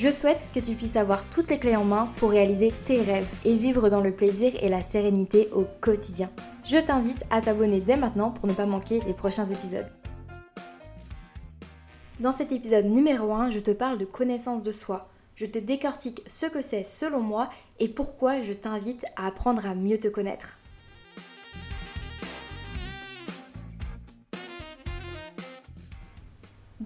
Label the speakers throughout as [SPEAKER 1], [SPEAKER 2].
[SPEAKER 1] Je souhaite que tu puisses avoir toutes les clés en main pour réaliser tes rêves et vivre dans le plaisir et la sérénité au quotidien. Je t'invite à t'abonner dès maintenant pour ne pas manquer les prochains épisodes. Dans cet épisode numéro 1, je te parle de connaissance de soi. Je te décortique ce que c'est selon moi et pourquoi je t'invite à apprendre à mieux te connaître.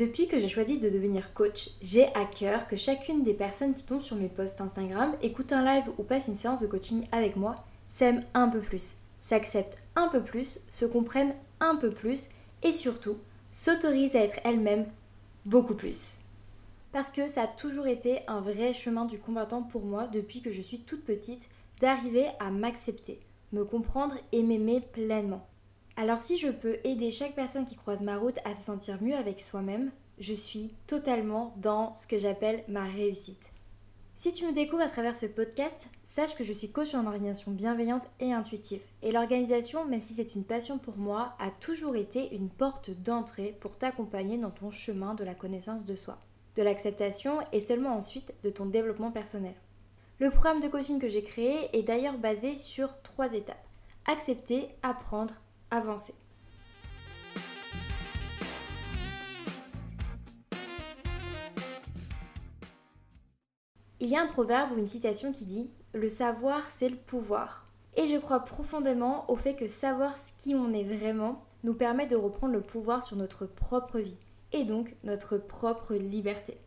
[SPEAKER 1] Depuis que j'ai choisi de devenir coach, j'ai à cœur que chacune des personnes qui tombent sur mes posts Instagram, écoute un live ou passe une séance de coaching avec moi, s'aiment un peu plus, s'acceptent un peu plus, se comprennent un peu plus et surtout s'autorisent à être elles-mêmes beaucoup plus. Parce que ça a toujours été un vrai chemin du combattant pour moi depuis que je suis toute petite d'arriver à m'accepter, me comprendre et m'aimer pleinement. Alors si je peux aider chaque personne qui croise ma route à se sentir mieux avec soi-même, je suis totalement dans ce que j'appelle ma réussite. Si tu me découvres à travers ce podcast, sache que je suis coach en organisation bienveillante et intuitive. Et l'organisation, même si c'est une passion pour moi, a toujours été une porte d'entrée pour t'accompagner dans ton chemin de la connaissance de soi, de l'acceptation et seulement ensuite de ton développement personnel. Le programme de coaching que j'ai créé est d'ailleurs basé sur trois étapes. Accepter, apprendre, avancer. Il y a un proverbe ou une citation qui dit ⁇ Le savoir, c'est le pouvoir ⁇ Et je crois profondément au fait que savoir ce qui on est vraiment nous permet de reprendre le pouvoir sur notre propre vie et donc notre propre liberté.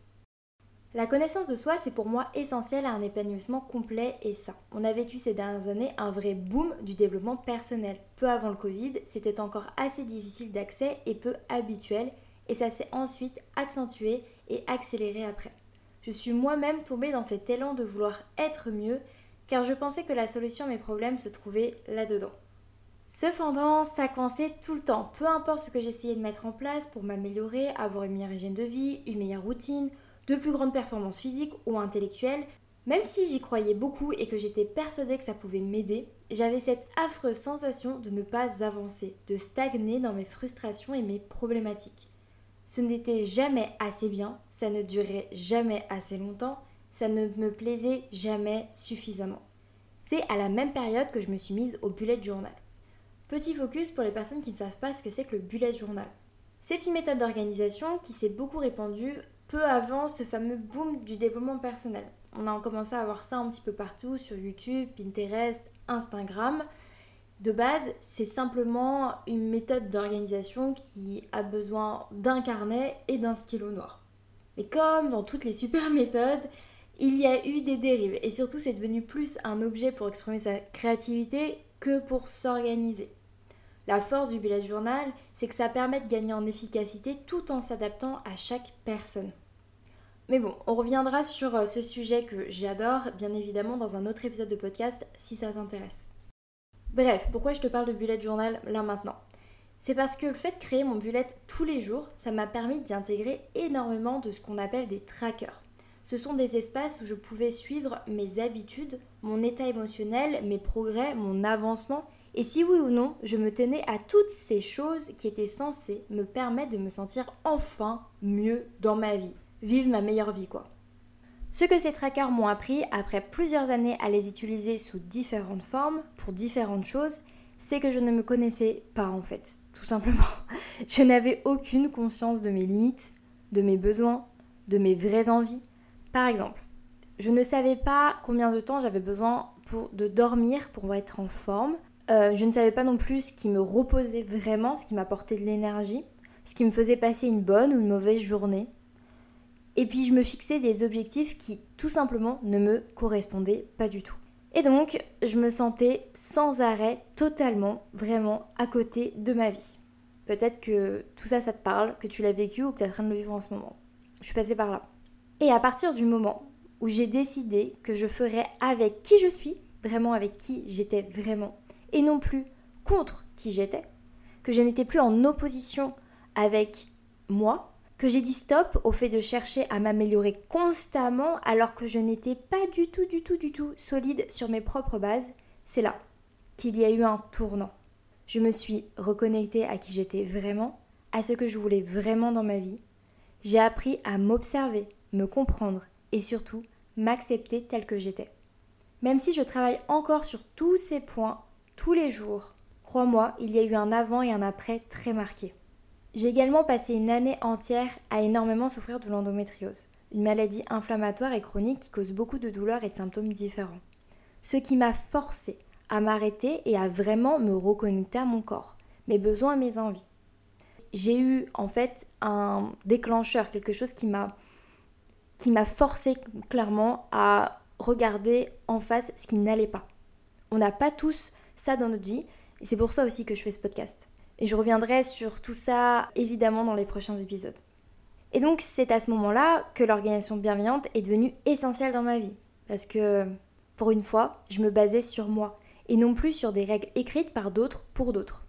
[SPEAKER 1] La connaissance de soi, c'est pour moi essentiel à un épanouissement complet et sain. On a vécu ces dernières années un vrai boom du développement personnel. Peu avant le Covid, c'était encore assez difficile d'accès et peu habituel, et ça s'est ensuite accentué et accéléré après. Je suis moi-même tombée dans cet élan de vouloir être mieux, car je pensais que la solution à mes problèmes se trouvait là-dedans. Cependant, ça coinçait tout le temps, peu importe ce que j'essayais de mettre en place pour m'améliorer, avoir une meilleure hygiène de vie, une meilleure routine, de plus grandes performances physiques ou intellectuelles, même si j'y croyais beaucoup et que j'étais persuadée que ça pouvait m'aider, j'avais cette affreuse sensation de ne pas avancer, de stagner dans mes frustrations et mes problématiques. Ce n'était jamais assez bien, ça ne durait jamais assez longtemps, ça ne me plaisait jamais suffisamment. C'est à la même période que je me suis mise au bullet journal. Petit focus pour les personnes qui ne savent pas ce que c'est que le bullet journal. C'est une méthode d'organisation qui s'est beaucoup répandue peu avant ce fameux boom du développement personnel. On a commencé à voir ça un petit peu partout sur YouTube, Pinterest, Instagram. De base, c'est simplement une méthode d'organisation qui a besoin d'un carnet et d'un stylo noir. Mais comme dans toutes les super méthodes, il y a eu des dérives et surtout c'est devenu plus un objet pour exprimer sa créativité que pour s'organiser. La force du bullet journal, c'est que ça permet de gagner en efficacité tout en s'adaptant à chaque personne. Mais bon, on reviendra sur euh, ce sujet que j'adore, bien évidemment, dans un autre épisode de podcast si ça t'intéresse. Bref, pourquoi je te parle de bullet journal là maintenant? C'est parce que le fait de créer mon bullet tous les jours, ça m'a permis d'y intégrer énormément de ce qu'on appelle des trackers. Ce sont des espaces où je pouvais suivre mes habitudes, mon état émotionnel, mes progrès, mon avancement et si oui ou non, je me tenais à toutes ces choses qui étaient censées me permettre de me sentir enfin mieux dans ma vie, vivre ma meilleure vie quoi. Ce que ces trackers m'ont appris après plusieurs années à les utiliser sous différentes formes, pour différentes choses, c'est que je ne me connaissais pas en fait, tout simplement. Je n'avais aucune conscience de mes limites, de mes besoins, de mes vraies envies. Par exemple, je ne savais pas combien de temps j'avais besoin de dormir pour être en forme, euh, je ne savais pas non plus ce qui me reposait vraiment, ce qui m'apportait de l'énergie, ce qui me faisait passer une bonne ou une mauvaise journée. Et puis je me fixais des objectifs qui tout simplement ne me correspondaient pas du tout. Et donc je me sentais sans arrêt totalement, vraiment à côté de ma vie. Peut-être que tout ça, ça te parle, que tu l'as vécu ou que tu es en train de le vivre en ce moment. Je suis passée par là. Et à partir du moment où j'ai décidé que je ferais avec qui je suis, vraiment avec qui j'étais vraiment, et non plus contre qui j'étais, que je n'étais plus en opposition avec moi, que j'ai dit stop au fait de chercher à m'améliorer constamment alors que je n'étais pas du tout, du tout, du tout solide sur mes propres bases, c'est là qu'il y a eu un tournant. Je me suis reconnectée à qui j'étais vraiment, à ce que je voulais vraiment dans ma vie. J'ai appris à m'observer, me comprendre et surtout m'accepter tel que j'étais. Même si je travaille encore sur tous ces points tous les jours, crois-moi, il y a eu un avant et un après très marqué. J'ai également passé une année entière à énormément souffrir de l'endométriose, une maladie inflammatoire et chronique qui cause beaucoup de douleurs et de symptômes différents. Ce qui m'a forcé à m'arrêter et à vraiment me reconnecter à mon corps, mes besoins et mes envies. J'ai eu en fait un déclencheur, quelque chose qui m'a qui m'a forcé clairement à regarder en face ce qui n'allait pas. On n'a pas tous ça dans notre vie et c'est pour ça aussi que je fais ce podcast. Et je reviendrai sur tout ça évidemment dans les prochains épisodes. Et donc c'est à ce moment-là que l'organisation bienveillante est devenue essentielle dans ma vie. Parce que pour une fois, je me basais sur moi et non plus sur des règles écrites par d'autres pour d'autres.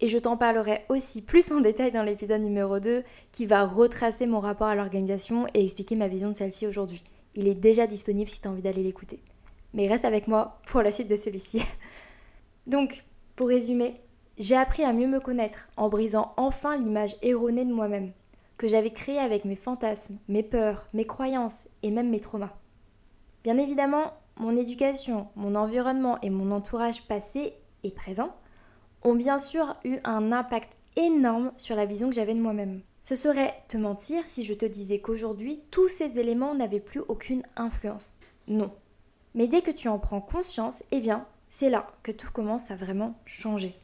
[SPEAKER 1] Et je t'en parlerai aussi plus en détail dans l'épisode numéro 2 qui va retracer mon rapport à l'organisation et expliquer ma vision de celle-ci aujourd'hui. Il est déjà disponible si tu as envie d'aller l'écouter. Mais reste avec moi pour la suite de celui-ci. Donc, pour résumer, j'ai appris à mieux me connaître en brisant enfin l'image erronée de moi-même, que j'avais créée avec mes fantasmes, mes peurs, mes croyances et même mes traumas. Bien évidemment, mon éducation, mon environnement et mon entourage passé et présent ont bien sûr eu un impact énorme sur la vision que j'avais de moi-même. Ce serait te mentir si je te disais qu'aujourd'hui, tous ces éléments n'avaient plus aucune influence. Non. Mais dès que tu en prends conscience, eh bien, c'est là que tout commence à vraiment changer.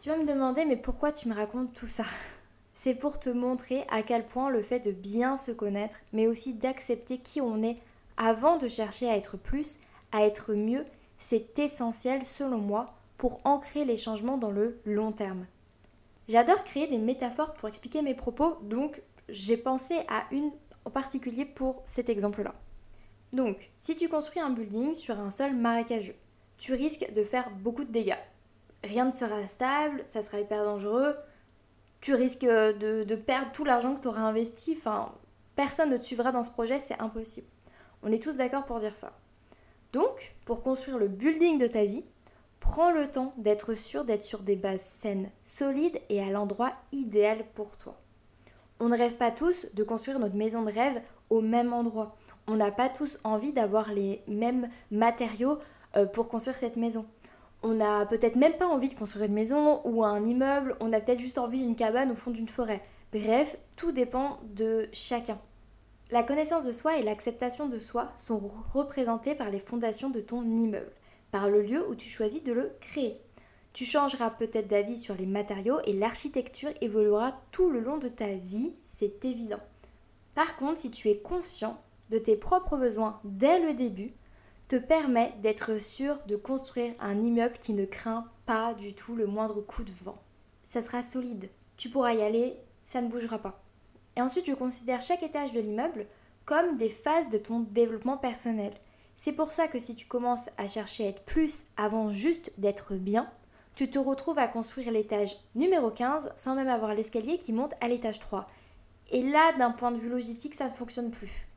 [SPEAKER 1] Tu vas me demander, mais pourquoi tu me racontes tout ça? C'est pour te montrer à quel point le fait de bien se connaître, mais aussi d'accepter qui on est avant de chercher à être plus, à être mieux, c'est essentiel selon moi pour ancrer les changements dans le long terme. J'adore créer des métaphores pour expliquer mes propos, donc j'ai pensé à une en particulier pour cet exemple-là. Donc, si tu construis un building sur un sol marécageux, tu risques de faire beaucoup de dégâts rien ne sera stable, ça sera hyper dangereux, tu risques de, perdre tout l'argent que tu auras investi, enfin, personne ne te suivra dans ce projet, c'est impossible. On est tous d'accord pour dire ça. Donc, pour construire le building de ta vie, prends le temps d'être sûr d'être sur des bases saines, solides et à l'endroit idéal pour toi. On ne rêve pas tous de construire notre maison de rêve au même endroit. On n'a pas tous envie d'avoir les mêmes matériaux euh, pour construire cette maison on n'a peut-être même pas envie de construire une maison ou un immeuble, on a peut-être juste envie d'une cabane au fond d'une forêt. Bref, tout dépend de chacun. La connaissance de soi et l'acceptation de soi sont représentées par les fondations de ton immeuble, par le lieu où tu choisis de le créer. Tu changeras peut-être d'avis sur les matériaux et l'architecture évoluera tout le long de ta vie, c'est évident. Par contre, si tu es conscient de tes propres besoins dès le début, te permet d'être sûr de construire un immeuble qui ne craint pas du tout le moindre coup de vent. Ça sera solide. Tu pourras y aller, ça ne bougera pas. Et ensuite, je considère chaque étage de l'immeuble comme des phases de ton développement personnel. C'est pour ça que si tu commences à chercher à être plus avant juste d'être bien, tu te retrouves à construire l'étage numéro 15 sans même avoir l'escalier qui monte à l'étage 3. Et là, d'un point de vue logistique, ça ne fonctionne plus.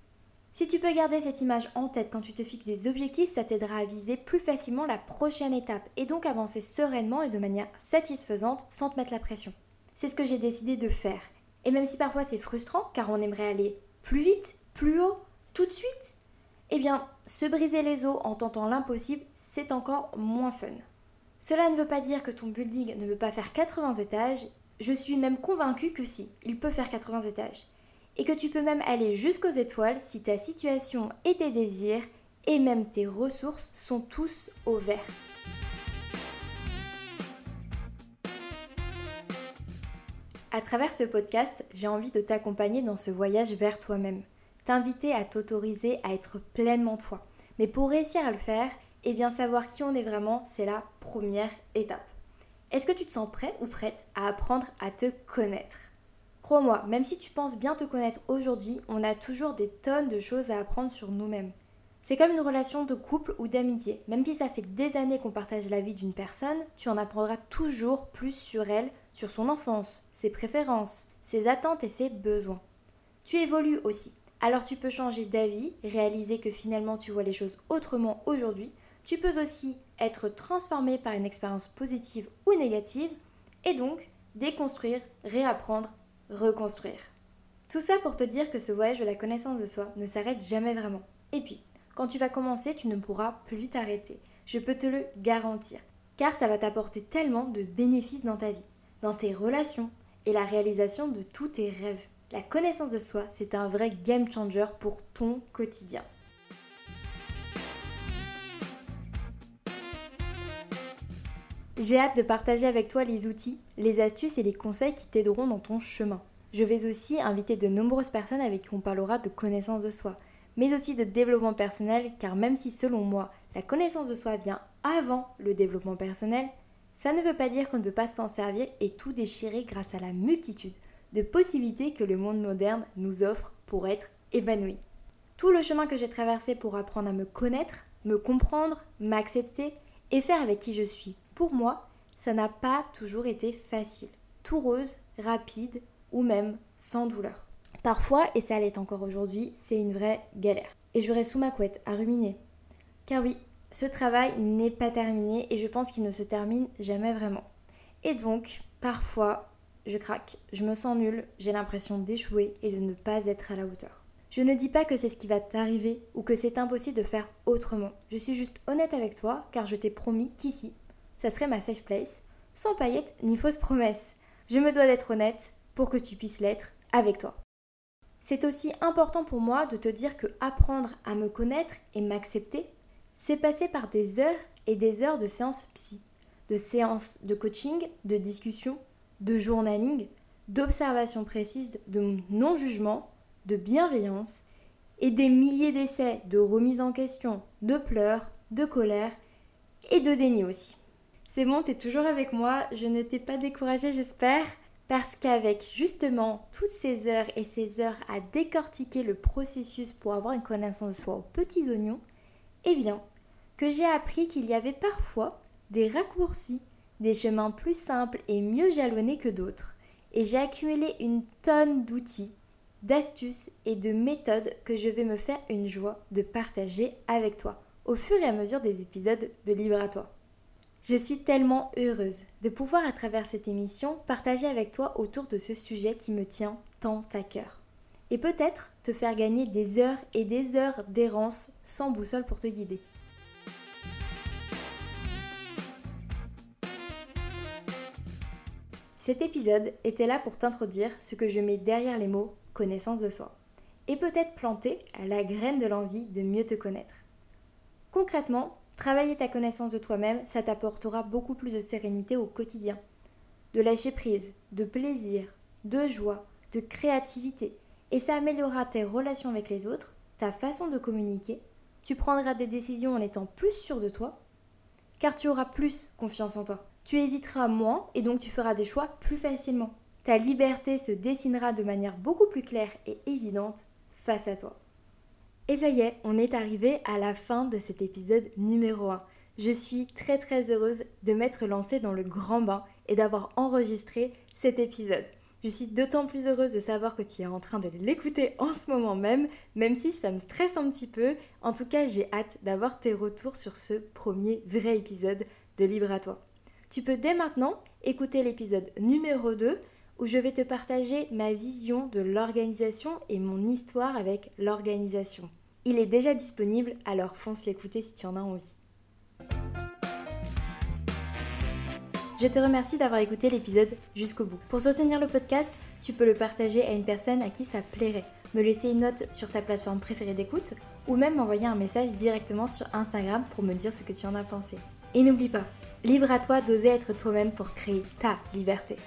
[SPEAKER 1] Si tu peux garder cette image en tête quand tu te fixes des objectifs, ça t'aidera à viser plus facilement la prochaine étape et donc avancer sereinement et de manière satisfaisante sans te mettre la pression. C'est ce que j'ai décidé de faire. Et même si parfois c'est frustrant car on aimerait aller plus vite, plus haut, tout de suite, eh bien, se briser les os en tentant l'impossible, c'est encore moins fun. Cela ne veut pas dire que ton building ne veut pas faire 80 étages, je suis même convaincue que si, il peut faire 80 étages et que tu peux même aller jusqu'aux étoiles si ta situation et tes désirs et même tes ressources sont tous au vert. À travers ce podcast, j'ai envie de t'accompagner dans ce voyage vers toi-même, t'inviter à t'autoriser à être pleinement toi. Mais pour réussir à le faire, eh bien savoir qui on est vraiment, c'est la première étape. Est-ce que tu te sens prêt ou prête à apprendre à te connaître? Crois-moi, même si tu penses bien te connaître aujourd'hui, on a toujours des tonnes de choses à apprendre sur nous-mêmes. C'est comme une relation de couple ou d'amitié. Même si ça fait des années qu'on partage la vie d'une personne, tu en apprendras toujours plus sur elle, sur son enfance, ses préférences, ses attentes et ses besoins. Tu évolues aussi. Alors tu peux changer d'avis, réaliser que finalement tu vois les choses autrement aujourd'hui. Tu peux aussi être transformé par une expérience positive ou négative et donc déconstruire, réapprendre, reconstruire. Tout ça pour te dire que ce voyage de la connaissance de soi ne s'arrête jamais vraiment. Et puis, quand tu vas commencer, tu ne pourras plus t'arrêter. Je peux te le garantir. Car ça va t'apporter tellement de bénéfices dans ta vie, dans tes relations et la réalisation de tous tes rêves. La connaissance de soi, c'est un vrai game changer pour ton quotidien. J'ai hâte de partager avec toi les outils, les astuces et les conseils qui t'aideront dans ton chemin. Je vais aussi inviter de nombreuses personnes avec qui on parlera de connaissance de soi, mais aussi de développement personnel, car même si selon moi, la connaissance de soi vient avant le développement personnel, ça ne veut pas dire qu'on ne peut pas s'en servir et tout déchirer grâce à la multitude de possibilités que le monde moderne nous offre pour être épanoui. Tout le chemin que j'ai traversé pour apprendre à me connaître, me comprendre, m'accepter et faire avec qui je suis, pour moi, ça n'a pas toujours été facile. Tout rose, rapide ou même sans douleur. Parfois, et ça l'est encore aujourd'hui, c'est une vraie galère. Et j'aurai sous ma couette à ruminer. Car oui, ce travail n'est pas terminé et je pense qu'il ne se termine jamais vraiment. Et donc, parfois, je craque, je me sens nulle, j'ai l'impression d'échouer et de ne pas être à la hauteur. Je ne dis pas que c'est ce qui va t'arriver ou que c'est impossible de faire autrement. Je suis juste honnête avec toi car je t'ai promis qu'ici, ça serait ma safe place, sans paillettes ni fausses promesses. Je me dois d'être honnête pour que tu puisses l'être avec toi. C'est aussi important pour moi de te dire que apprendre à me connaître et m'accepter, c'est passer par des heures et des heures de séances psy, de séances de coaching, de discussion, de journaling, d'observation précise, de non-jugement, de bienveillance et des milliers d'essais de remise en question, de pleurs, de colère et de déni aussi. C'est bon, t'es toujours avec moi, je ne t'ai pas découragée j'espère. Parce qu'avec justement toutes ces heures et ces heures à décortiquer le processus pour avoir une connaissance de soi aux petits oignons, eh bien, que j'ai appris qu'il y avait parfois des raccourcis, des chemins plus simples et mieux jalonnés que d'autres. Et j'ai accumulé une tonne d'outils, d'astuces et de méthodes que je vais me faire une joie de partager avec toi au fur et à mesure des épisodes de Libre à toi. Je suis tellement heureuse de pouvoir à travers cette émission partager avec toi autour de ce sujet qui me tient tant à cœur. Et peut-être te faire gagner des heures et des heures d'errance sans boussole pour te guider. Cet épisode était là pour t'introduire ce que je mets derrière les mots connaissance de soi et peut-être planter la graine de l'envie de mieux te connaître. Concrètement, Travailler ta connaissance de toi-même, ça t'apportera beaucoup plus de sérénité au quotidien, de lâcher prise, de plaisir, de joie, de créativité. Et ça améliorera tes relations avec les autres, ta façon de communiquer. Tu prendras des décisions en étant plus sûr de toi, car tu auras plus confiance en toi. Tu hésiteras moins et donc tu feras des choix plus facilement. Ta liberté se dessinera de manière beaucoup plus claire et évidente face à toi. Et ça y est, on est arrivé à la fin de cet épisode numéro 1. Je suis très très heureuse de m'être lancée dans le grand bain et d'avoir enregistré cet épisode. Je suis d'autant plus heureuse de savoir que tu es en train de l'écouter en ce moment même, même si ça me stresse un petit peu. En tout cas, j'ai hâte d'avoir tes retours sur ce premier vrai épisode de Libre à toi. Tu peux dès maintenant écouter l'épisode numéro 2 où je vais te partager ma vision de l'organisation et mon histoire avec l'organisation. Il est déjà disponible, alors fonce l'écouter si tu en as envie. Je te remercie d'avoir écouté l'épisode jusqu'au bout. Pour soutenir le podcast, tu peux le partager à une personne à qui ça plairait, me laisser une note sur ta plateforme préférée d'écoute ou même m'envoyer un message directement sur Instagram pour me dire ce que tu en as pensé. Et n'oublie pas, libre à toi d'oser être toi-même pour créer ta liberté.